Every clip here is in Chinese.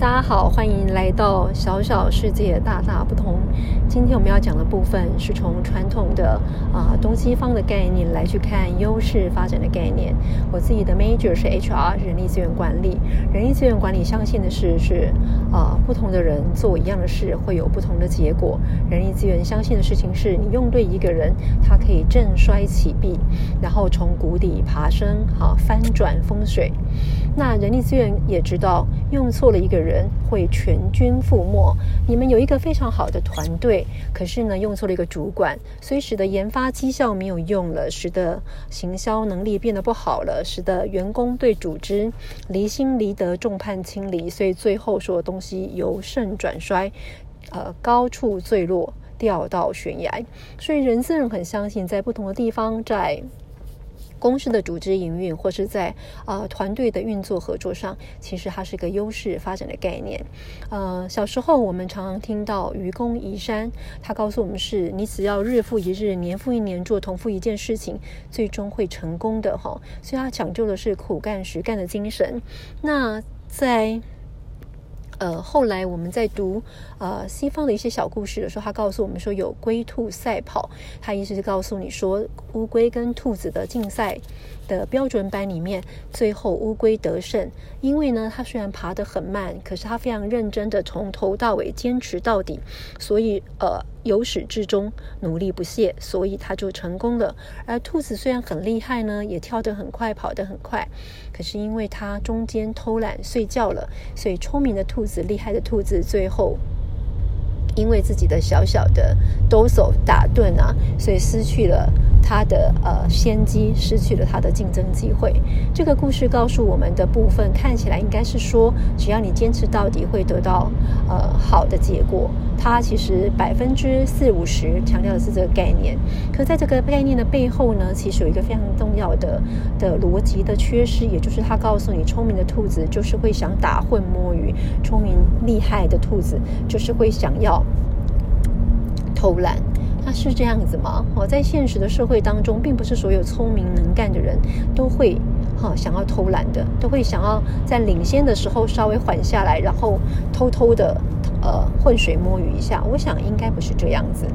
大家好，欢迎来到小小世界大大不同。今天我们要讲的部分是从传统的啊东西方的概念来去看优势发展的概念。我自己的 major 是 HR 人力资源管理，人力资源管理相信的是是啊不同的人做一样的事会有不同的结果。人力资源相信的事情是你用对一个人，他可以振衰起弊，然后从谷底爬升，好翻转风水。那人力资源也知道用错了一个人。会全军覆没。你们有一个非常好的团队，可是呢，用错了一个主管，所以使得研发绩效没有用了，使得行销能力变得不好了，使得员工对组织离心离德，众叛亲离，所以最后所有东西由盛转衰，呃，高处坠落，掉到悬崖。所以人资人很相信，在不同的地方，在。公司的组织营运，或是在啊团队的运作合作上，其实它是一个优势发展的概念。呃，小时候我们常常听到愚公移山，他告诉我们是你只要日复一日、年复一年做同复一件事情，最终会成功的哈。所以他讲究的是苦干实干的精神。那在呃，后来我们在读呃西方的一些小故事的时候，他告诉我们说有龟兔赛跑，他意思是告诉你说乌龟跟兔子的竞赛。的标准版里面，最后乌龟得胜，因为呢，它虽然爬得很慢，可是它非常认真的从头到尾坚持到底，所以呃，由始至终努力不懈，所以它就成功了。而兔子虽然很厉害呢，也跳得很快，跑得很快，可是因为它中间偷懒睡觉了，所以聪明的兔子、厉害的兔子最后。因为自己的小小的抖擞打盹啊，所以失去了他的呃先机，失去了他的竞争机会。这个故事告诉我们的部分，看起来应该是说，只要你坚持到底，会得到呃好的结果。它其实百分之四五十强调的是这个概念，可在这个概念的背后呢，其实有一个非常重要的的逻辑的缺失，也就是他告诉你，聪明的兔子就是会想打混摸鱼，聪明厉害的兔子就是会想要。偷懒，他是这样子吗？哦，在现实的社会当中，并不是所有聪明能干的人都会哈想要偷懒的，都会想要在领先的时候稍微缓下来，然后偷偷的。呃，浑水摸鱼一下，我想应该不是这样子。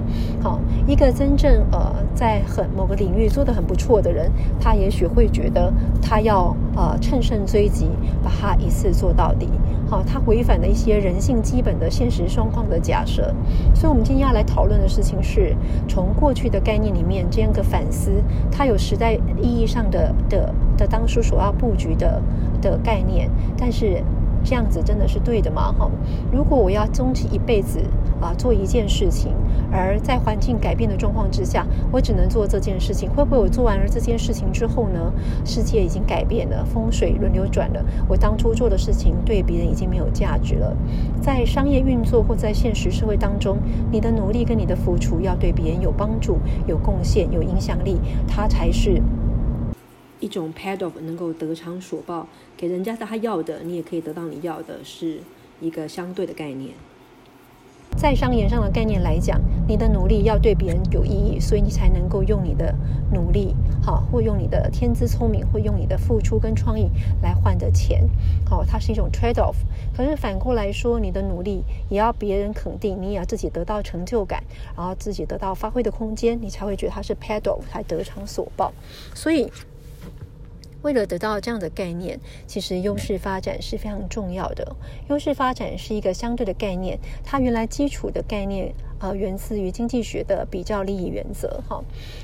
好，一个真正呃在很某个领域做得很不错的人，他也许会觉得他要呃乘胜追击，把它一次做到底。哦，他违反了一些人性基本的现实状况的假设。所以，我们今天要来讨论的事情是从过去的概念里面这样个反思，它有时代意义上的的的当初所要布局的的概念，但是。这样子真的是对的吗？哈，如果我要终其一辈子啊做一件事情，而在环境改变的状况之下，我只能做这件事情，会不会我做完了这件事情之后呢，世界已经改变了，风水轮流转了，我当初做的事情对别人已经没有价值了？在商业运作或在现实社会当中，你的努力跟你的付出要对别人有帮助、有贡献、有影响力，它才是。一种 pad of 能够得偿所报，给人家他要的，你也可以得到你要的，是一个相对的概念。在商言上的概念来讲，你的努力要对别人有意义，所以你才能够用你的努力，好，或用你的天资聪明，或用你的付出跟创意来换的钱，好，它是一种 trade off。可是反过来说，你的努力也要别人肯定，你也要自己得到成就感，然后自己得到发挥的空间，你才会觉得它是 paid off，才得偿所报。所以。为了得到这样的概念，其实优势发展是非常重要的。优势发展是一个相对的概念，它原来基础的概念呃源自于经济学的比较利益原则。哈，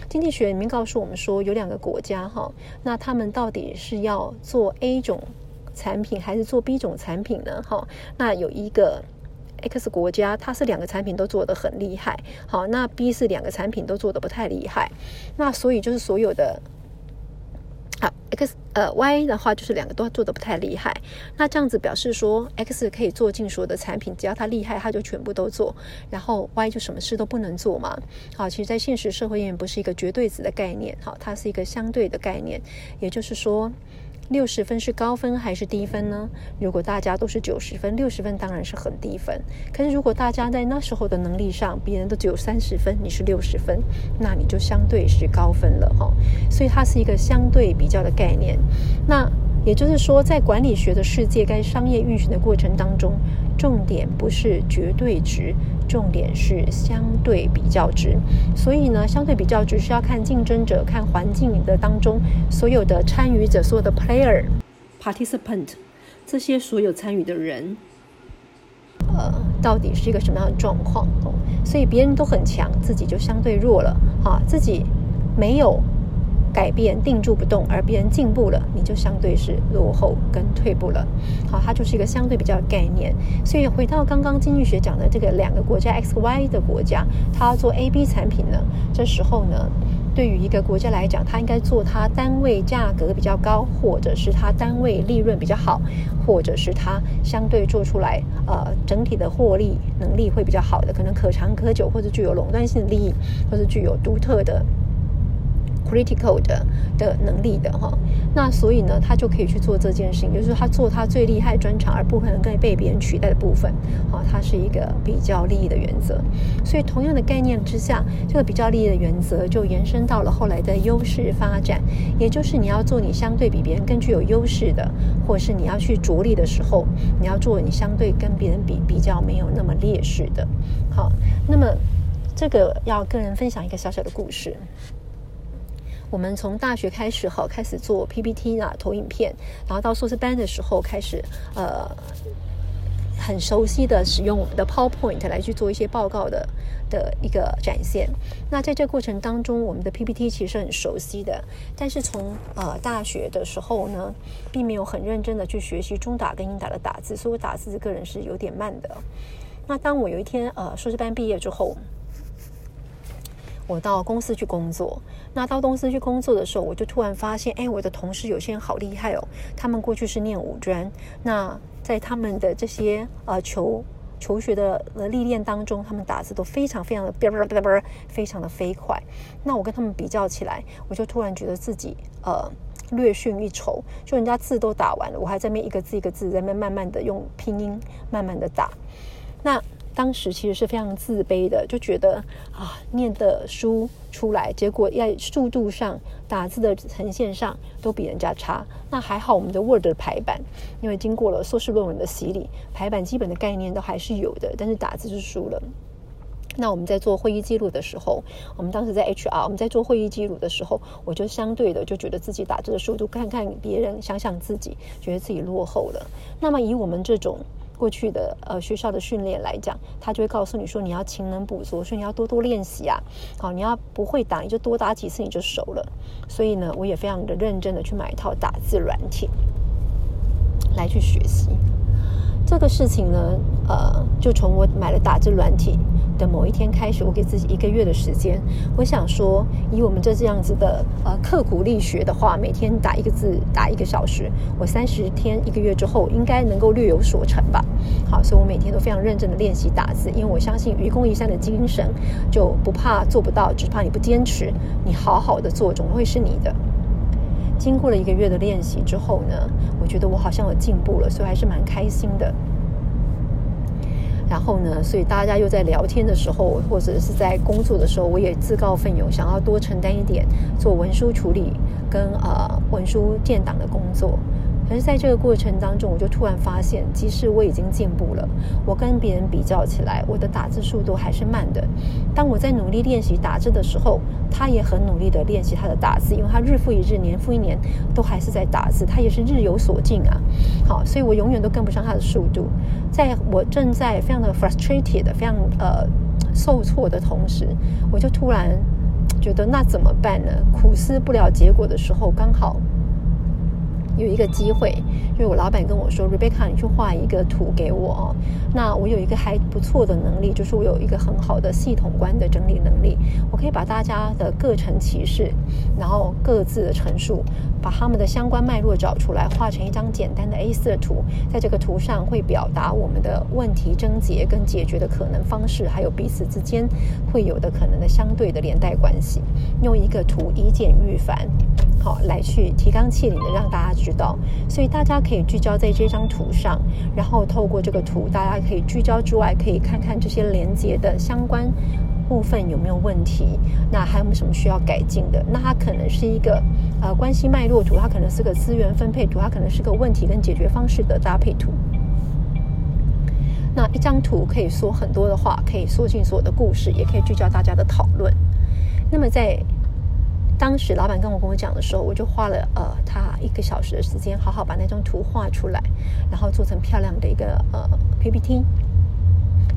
经济学里面告诉我们说，有两个国家哈，那他们到底是要做 A 种产品还是做 B 种产品呢？哈，那有一个 X 国家，它是两个产品都做得很厉害，好，那 B 是两个产品都做得不太厉害，那所以就是所有的。好，X 呃 Y 的话就是两个都做的不太厉害，那这样子表示说 X 可以做尽所有的产品，只要它厉害，它就全部都做，然后 Y 就什么事都不能做嘛。好，其实，在现实社会里面不是一个绝对值的概念，好，它是一个相对的概念，也就是说。六十分是高分还是低分呢？如果大家都是九十分，六十分当然是很低分。可是如果大家在那时候的能力上，别人都只有三十分，你是六十分，那你就相对是高分了哈。所以它是一个相对比较的概念。那也就是说，在管理学的世界，该商业运行的过程当中，重点不是绝对值，重点是相对比较值。所以呢，相对比较值是要看竞争者、看环境的当中所有的参与者、所有的 player、participant 这些所有参与的人，呃，到底是一个什么样的状况哦？所以别人都很强，自己就相对弱了，哈，自己没有。改变定住不动，而别人进步了，你就相对是落后跟退步了。好，它就是一个相对比较概念。所以回到刚刚经济学讲的这个两个国家 X、Y 的国家，它做 A、B 产品呢，这时候呢，对于一个国家来讲，它应该做它单位价格比较高，或者是它单位利润比较好，或者是它相对做出来呃整体的获利能力会比较好的，可能可长可久，或者具有垄断性的利益，或者具有独特的。Critical 的的能力的哈，那所以呢，他就可以去做这件事情，就是他做他最厉害专长，而不可能被别人取代的部分，好，它是一个比较利益的原则。所以同样的概念之下，这个比较利益的原则就延伸到了后来的优势发展，也就是你要做你相对比别人更具有优势的，或是你要去着力的时候，你要做你相对跟别人比比较没有那么劣势的。好，那么这个要跟人分享一个小小的故事。我们从大学开始哈，开始做 PPT 啊，投影片，然后到硕士班的时候开始，呃，很熟悉的使用我们的 PowerPoint 来去做一些报告的的一个展现。那在这过程当中，我们的 PPT 其实很熟悉的，但是从呃大学的时候呢，并没有很认真的去学习中打跟英打的打字，所以我打字个人是有点慢的。那当我有一天呃硕士班毕业之后，我到公司去工作。那到公司去工作的时候，我就突然发现，哎，我的同事有些人好厉害哦。他们过去是念五专，那在他们的这些呃求求学的呃历练当中，他们打字都非常非常的叭叭叭叭，非常的 飞快。那我跟他们比较起来，我就突然觉得自己呃略逊一筹。就人家字都打完了，我还在那一个字一个字在那慢慢的用拼音慢慢的打。那当时其实是非常自卑的，就觉得啊，念的书出来，结果在速度上、打字的呈现上都比人家差。那还好，我们的 Word 的排版，因为经过了硕士论文的洗礼，排版基本的概念都还是有的，但是打字是输了。那我们在做会议记录的时候，我们当时在 HR，我们在做会议记录的时候，我就相对的就觉得自己打字的速度，看看别人，想想自己，觉得自己落后了。那么以我们这种。过去的呃学校的训练来讲，他就会告诉你说你要勤能补拙，所以你要多多练习啊。好，你要不会打，你就多打几次你就熟了。所以呢，我也非常的认真的去买一套打字软体来去学习。这个事情呢，呃，就从我买了打字软体。的某一天开始，我给自己一个月的时间。我想说，以我们这这样子的呃刻苦力学的话，每天打一个字，打一个小时，我三十天一个月之后，应该能够略有所成吧。好，所以我每天都非常认真的练习打字，因为我相信愚公移山的精神，就不怕做不到，只怕你不坚持。你好好的做，总会是你的。经过了一个月的练习之后呢，我觉得我好像有进步了，所以还是蛮开心的。然后呢，所以大家又在聊天的时候，或者是在工作的时候，我也自告奋勇，想要多承担一点做文书处理跟呃文书建档的工作。可是在这个过程当中，我就突然发现，即使我已经进步了，我跟别人比较起来，我的打字速度还是慢的。当我在努力练习打字的时候，他也很努力的练习他的打字，因为他日复一日、年复一年都还是在打字，他也是日有所进啊。好，所以我永远都跟不上他的速度。在我正在非常的 frustrated、非常呃受挫的同时，我就突然觉得那怎么办呢？苦思不了结果的时候，刚好。有一个机会，因为我老板跟我说，Rebecca，你去画一个图给我。那我有一个还不错的能力，就是我有一个很好的系统观的整理能力。我可以把大家的各层启示，然后各自的陈述，把他们的相关脉络找出来，画成一张简单的 A4 图。在这个图上会表达我们的问题症结跟解决的可能方式，还有彼此之间会有的可能的相对的连带关系。用一个图以简驭繁，来去提纲挈领的让大家。知道，所以大家可以聚焦在这张图上，然后透过这个图，大家可以聚焦之外，可以看看这些连接的相关部分有没有问题？那还有没有什么需要改进的？那它可能是一个呃关系脉络图，它可能是个资源分配图，它可能是个问题跟解决方式的搭配图。那一张图可以说很多的话，可以说尽所有的故事，也可以聚焦大家的讨论。那么在当时老板跟我跟我讲的时候，我就花了呃他一个小时的时间，好好把那张图画出来，然后做成漂亮的一个呃 PPT，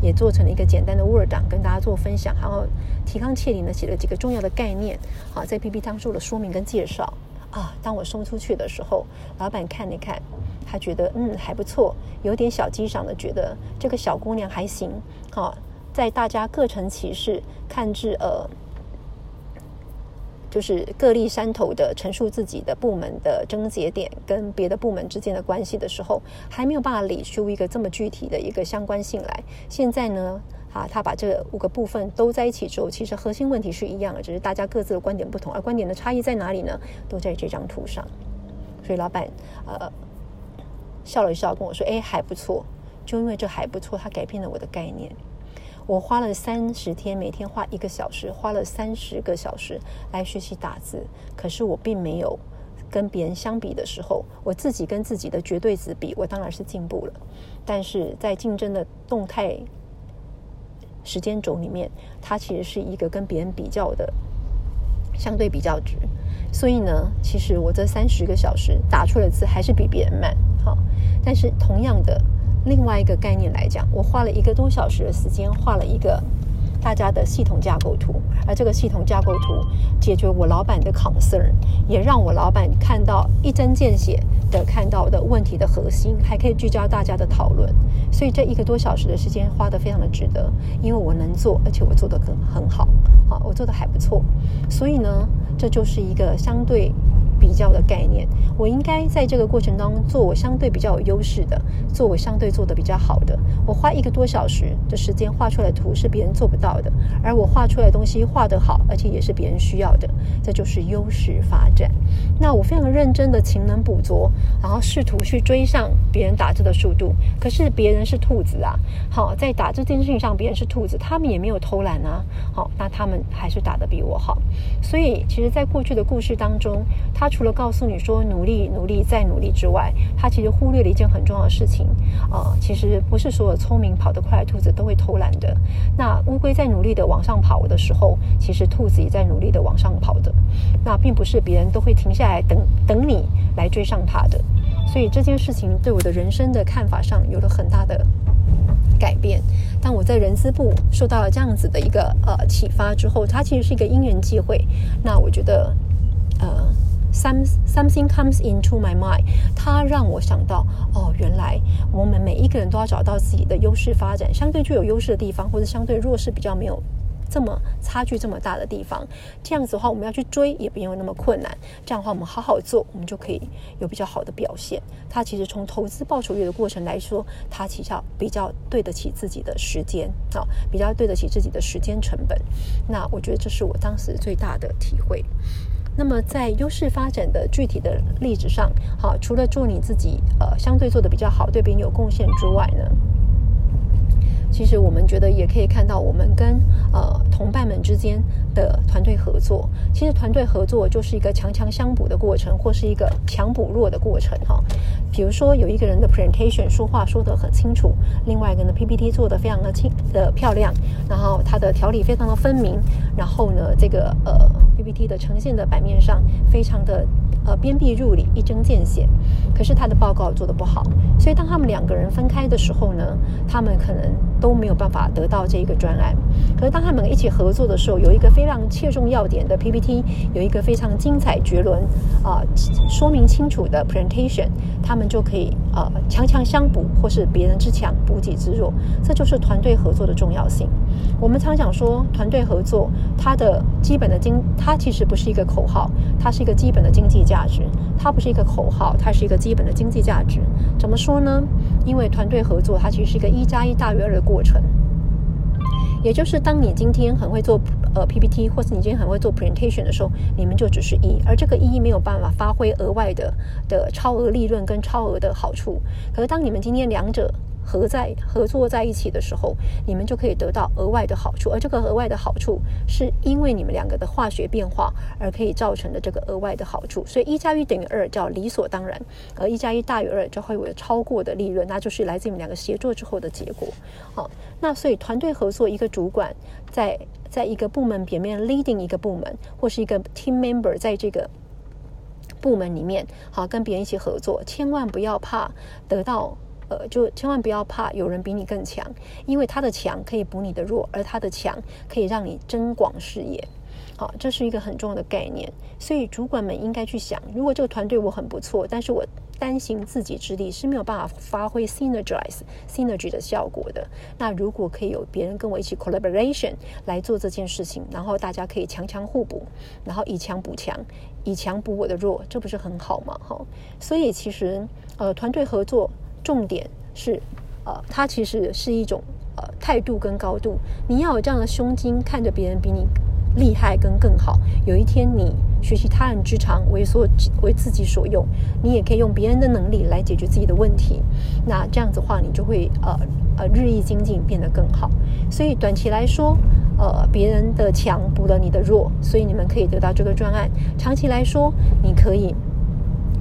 也做成了一个简单的 Word 档跟大家做分享，然后提纲挈领的写了几个重要的概念，好在 PPT 上做了说明跟介绍啊。当我送出去的时候，老板看了看，他觉得嗯还不错，有点小激赏的，觉得这个小姑娘还行，好在大家各成其事，看至呃。就是各立山头的陈述自己的部门的症结点跟别的部门之间的关系的时候，还没有办法理出一个这么具体的一个相关性来。现在呢，啊，他把这五个部分都在一起之后，其实核心问题是一样的，只是大家各自的观点不同，而观点的差异在哪里呢？都在这张图上。所以老板呃笑了一笑，跟我说：“哎，还不错。”就因为这还不错，他改变了我的概念。我花了三十天，每天花一个小时，花了三十个小时来学习打字。可是我并没有跟别人相比的时候，我自己跟自己的绝对值比，我当然是进步了。但是在竞争的动态时间轴里面，它其实是一个跟别人比较的相对比较值。所以呢，其实我这三十个小时打出的字还是比别人慢。好，但是同样的。另外一个概念来讲，我花了一个多小时的时间画了一个大家的系统架构图，而这个系统架构图解决我老板的 concern，也让我老板看到一针见血的看到的问题的核心，还可以聚焦大家的讨论。所以这一个多小时的时间花得非常的值得，因为我能做，而且我做得很很好，好，我做得还不错。所以呢，这就是一个相对。比较的概念，我应该在这个过程当中做我相对比较有优势的，做我相对做的比较好的。我花一个多小时的时间画出来的图是别人做不到的，而我画出来的东西画得好，而且也是别人需要的，这就是优势发展。那我非常认真的勤能补拙，然后试图去追上别人打字的速度。可是别人是兔子啊，好，在打字这件事情上，别人是兔子，他们也没有偷懒啊，好，那他们还是打得比我好。所以，其实，在过去的故事当中，他。除了告诉你说努力、努力再努力之外，他其实忽略了一件很重要的事情啊。其实不是所有聪明跑得快的兔子都会偷懒的。那乌龟在努力的往上跑的时候，其实兔子也在努力的往上跑的。那并不是别人都会停下来等等你来追上它的。所以这件事情对我的人生的看法上有了很大的改变。当我在人资部受到了这样子的一个呃启发之后，它其实是一个因缘际会。那我觉得呃。Some something comes into my mind，它让我想到，哦，原来我们每一个人都要找到自己的优势发展，相对具有优势的地方，或者相对弱势比较没有这么差距这么大的地方。这样子的话，我们要去追也不用那么困难。这样的话，我们好好做，我们就可以有比较好的表现。它其实从投资报酬率的过程来说，它其实比较对得起自己的时间啊，比较对得起自己的时间成本。那我觉得这是我当时最大的体会。那么在优势发展的具体的例子上，好，除了做你自己呃相对做的比较好，对别人有贡献之外呢？其实我们觉得也可以看到，我们跟呃同伴们之间的团队合作，其实团队合作就是一个强强相补的过程，或是一个强补弱的过程哈。比如说有一个人的 presentation 说话说得很清楚，另外一个呢 PPT 做得非常的清的漂亮，然后他的条理非常的分明，然后呢这个呃 PPT 的呈现的版面上非常的。呃，鞭辟入里，一针见血。可是他的报告做得不好，所以当他们两个人分开的时候呢，他们可能都没有办法得到这个专案。可是当他们一起合作的时候，有一个非常切中要点的 PPT，有一个非常精彩绝伦啊，说明清楚的 presentation，他们就可以呃强强相补，或是别人之强补己之弱。这就是团队合作的重要性。我们常讲说，团队合作它的基本的经，它其实不是一个口号，它是一个基本的经济。价值，它不是一个口号，它是一个基本的经济价值。怎么说呢？因为团队合作，它其实是一个一加一大于二的过程。也就是当你今天很会做呃 PPT，或是你今天很会做 presentation 的时候，你们就只是一，而这个一没有办法发挥额外的的超额利润跟超额的好处。可是当你们今天两者合在合作在一起的时候，你们就可以得到额外的好处，而这个额外的好处是因为你们两个的化学变化而可以造成的这个额外的好处。所以一加一等于二叫理所当然，而一加一大于二就会有超过的利润，那就是来自你们两个协作之后的结果。好，那所以团队合作，一个主管在在一个部门表面 leading 一个部门，或是一个 team member 在这个部门里面，好跟别人一起合作，千万不要怕得到。呃，就千万不要怕有人比你更强，因为他的强可以补你的弱，而他的强可以让你增广视野。好，这是一个很重要的概念。所以主管们应该去想，如果这个团队我很不错，但是我担心自己之力是没有办法发挥 synergize synergy 的效果的。那如果可以有别人跟我一起 collaboration 来做这件事情，然后大家可以强强互补，然后以强补强，以强补我的弱，这不是很好吗？哈，所以其实呃，团队合作。重点是，呃，它其实是一种呃态度跟高度。你要有这样的胸襟，看着别人比你厉害跟更好。有一天你学习他人之长，为所为自己所用，你也可以用别人的能力来解决自己的问题。那这样子的话，你就会呃呃日益精进，变得更好。所以短期来说，呃，别人的强补了你的弱，所以你们可以得到这个专案。长期来说，你可以。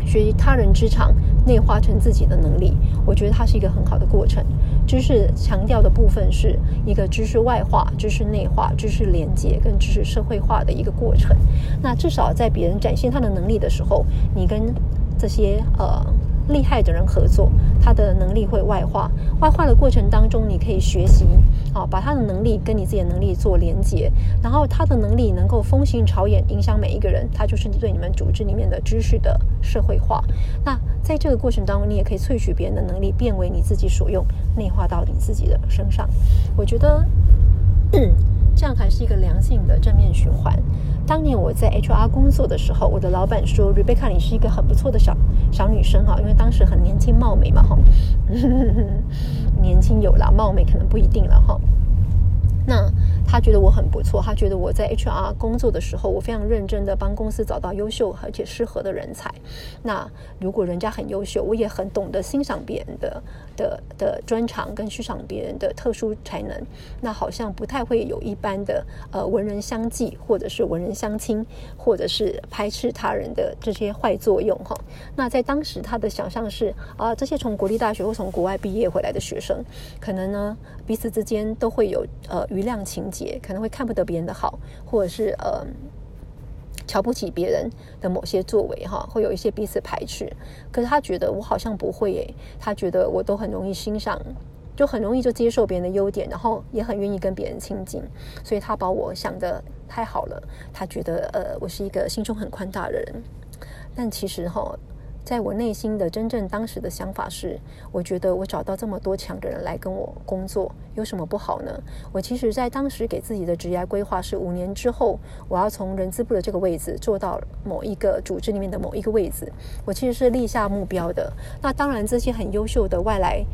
学习他人之长，内化成自己的能力，我觉得它是一个很好的过程。知识强调的部分是一个知识外化、知识内化、知识连接跟知识社会化的一个过程。那至少在别人展现他的能力的时候，你跟这些呃。厉害的人合作，他的能力会外化。外化的过程当中，你可以学习，啊，把他的能力跟你自己的能力做连接，然后他的能力能够风行朝野，影响每一个人，他就是你对你们组织里面的知识的社会化。那在这个过程当中，你也可以萃取别人的能力，变为你自己所用，内化到你自己的身上。我觉得。这样还是一个良性的正面循环。当年我在 HR 工作的时候，我的老板说：“Rebecca，你是一个很不错的小小女生哈，因为当时很年轻貌美嘛哈，年轻有啦，貌美可能不一定了哈。”那他觉得我很不错，他觉得我在 HR 工作的时候，我非常认真的帮公司找到优秀而且适合的人才。那如果人家很优秀，我也很懂得欣赏别人的的的专长跟欣赏别人的特殊才能，那好像不太会有一般的呃文人相忌，或者是文人相亲，或者是排斥他人的这些坏作用哈。那在当时他的想象是啊，这些从国立大学或从国外毕业回来的学生，可能呢彼此之间都会有呃。余量情节也可能会看不得别人的好，或者是呃瞧不起别人的某些作为哈，会有一些彼此排斥。可是他觉得我好像不会诶，他觉得我都很容易欣赏，就很容易就接受别人的优点，然后也很愿意跟别人亲近，所以他把我想的太好了。他觉得呃我是一个心胸很宽大的人，但其实哈。在我内心的真正当时的想法是，我觉得我找到这么多强的人来跟我工作，有什么不好呢？我其实，在当时给自己的职业规划是，五年之后我要从人资部的这个位置做到某一个组织里面的某一个位置。我其实是立下目标的。那当然，这些很优秀的外来。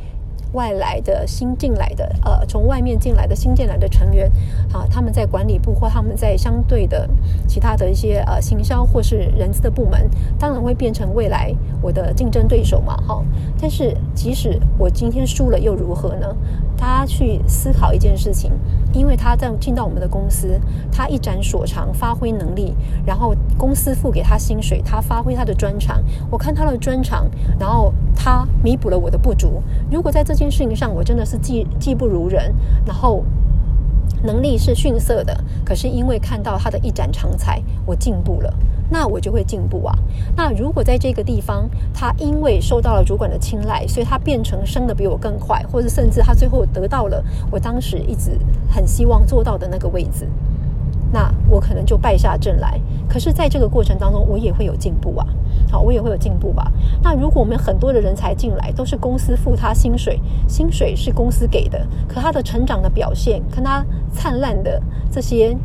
外来的新进来的，呃，从外面进来的新进来的成员，啊，他们在管理部或他们在相对的其他的一些呃行销或是人资的部门，当然会变成未来我的竞争对手嘛，哈。但是即使我今天输了又如何呢？他去思考一件事情，因为他在进到我们的公司，他一展所长，发挥能力，然后公司付给他薪水，他发挥他的专长，我看他的专长，然后他弥补了我的不足。如果在这件事情上我真的是技技不如人，然后。能力是逊色的，可是因为看到他的一展长才，我进步了，那我就会进步啊。那如果在这个地方，他因为受到了主管的青睐，所以他变成升的比我更快，或者甚至他最后得到了我当时一直很希望做到的那个位置。那我可能就败下阵来，可是在这个过程当中，我也会有进步啊。好，我也会有进步吧。那如果我们很多的人才进来，都是公司付他薪水，薪水是公司给的，可他的成长的表现，跟他灿烂的这些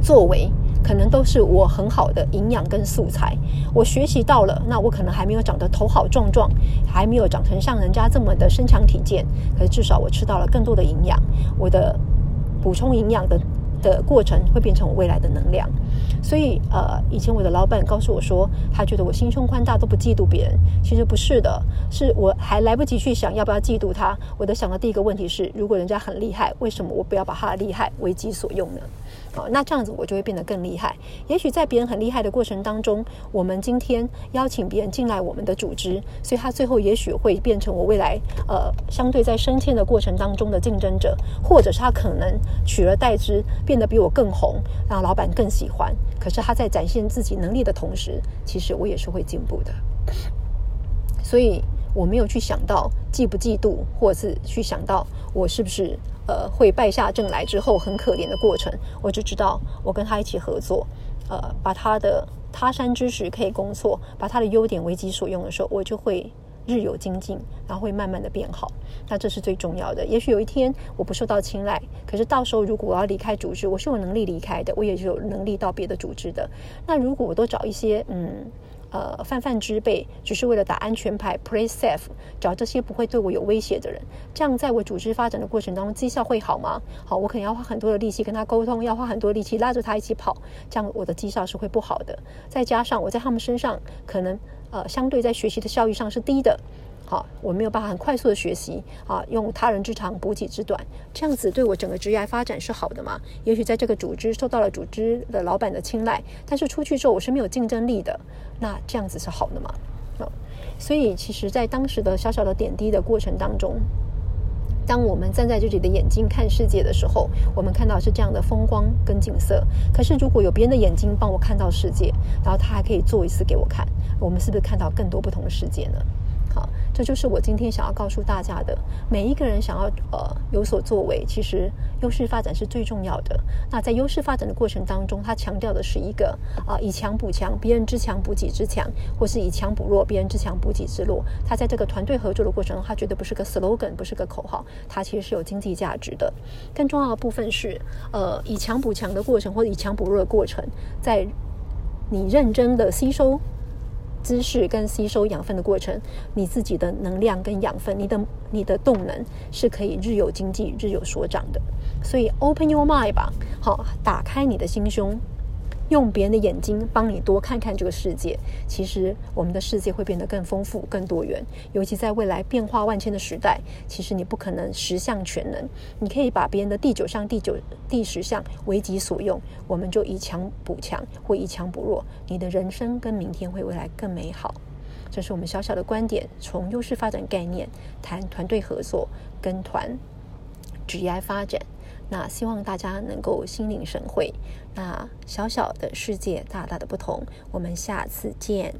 作为，可能都是我很好的营养跟素材。我学习到了，那我可能还没有长得头好壮壮，还没有长成像人家这么的身强体健，可是至少我吃到了更多的营养，我的补充营养的。的过程会变成我未来的能量。所以，呃，以前我的老板告诉我说，他觉得我心胸宽大，都不嫉妒别人。其实不是的，是我还来不及去想要不要嫉妒他。我的想到第一个问题是，如果人家很厉害，为什么我不要把他的厉害为己所用呢？哦，那这样子我就会变得更厉害。也许在别人很厉害的过程当中，我们今天邀请别人进来我们的组织，所以他最后也许会变成我未来呃相对在升迁的过程当中的竞争者，或者是他可能取而代之变得比我更红，让老板更喜欢。可是他在展现自己能力的同时，其实我也是会进步的。所以我没有去想到嫉不嫉妒，或者是去想到我是不是。呃，会败下阵来之后很可怜的过程，我就知道我跟他一起合作，呃，把他的他山之石可以攻错，把他的优点为己所用的时候，我就会日有精进，然后会慢慢的变好。那这是最重要的。也许有一天我不受到青睐，可是到时候如果我要离开组织，我是有能力离开的，我也是有能力到别的组织的。那如果我都找一些嗯。呃，泛泛之辈只是为了打安全牌，play safe，找这些不会对我有威胁的人，这样在我组织发展的过程当中，绩效会好吗？好，我可能要花很多的力气跟他沟通，要花很多力气拉着他一起跑，这样我的绩效是会不好的。再加上我在他们身上，可能呃，相对在学习的效益上是低的。好，我没有办法很快速的学习啊，用他人之长补己之短，这样子对我整个职业发展是好的吗？也许在这个组织受到了组织的老板的青睐，但是出去之后我是没有竞争力的，那这样子是好的吗？啊，所以其实，在当时的小小的点滴的过程当中，当我们站在自己的眼睛看世界的时候，我们看到是这样的风光跟景色。可是如果有别人的眼睛帮我看到世界，然后他还可以做一次给我看，我们是不是看到更多不同的世界呢？这就是我今天想要告诉大家的。每一个人想要呃有所作为，其实优势发展是最重要的。那在优势发展的过程当中，他强调的是一个啊以强补强，别人之强补己之强，或是以强补弱，别人之强补己之弱。他在这个团队合作的过程中，他绝对不是个 slogan，不是个口号，它其实是有经济价值的。更重要的部分是，呃，以强补强的过程，或者以强补弱的过程，在你认真的吸收。姿势跟吸收养分的过程，你自己的能量跟养分，你的你的动能是可以日有经济、日有所长的。所以，open your mind 吧，好，打开你的心胸。用别人的眼睛帮你多看看这个世界，其实我们的世界会变得更丰富、更多元。尤其在未来变化万千的时代，其实你不可能十项全能。你可以把别人的第九项、第九、第十项为己所用，我们就以强补强，或以强补弱。你的人生跟明天会未来更美好。这是我们小小的观点，从优势发展概念谈团队合作、跟团职业发展。那希望大家能够心领神会。那小小的世界，大大的不同。我们下次见。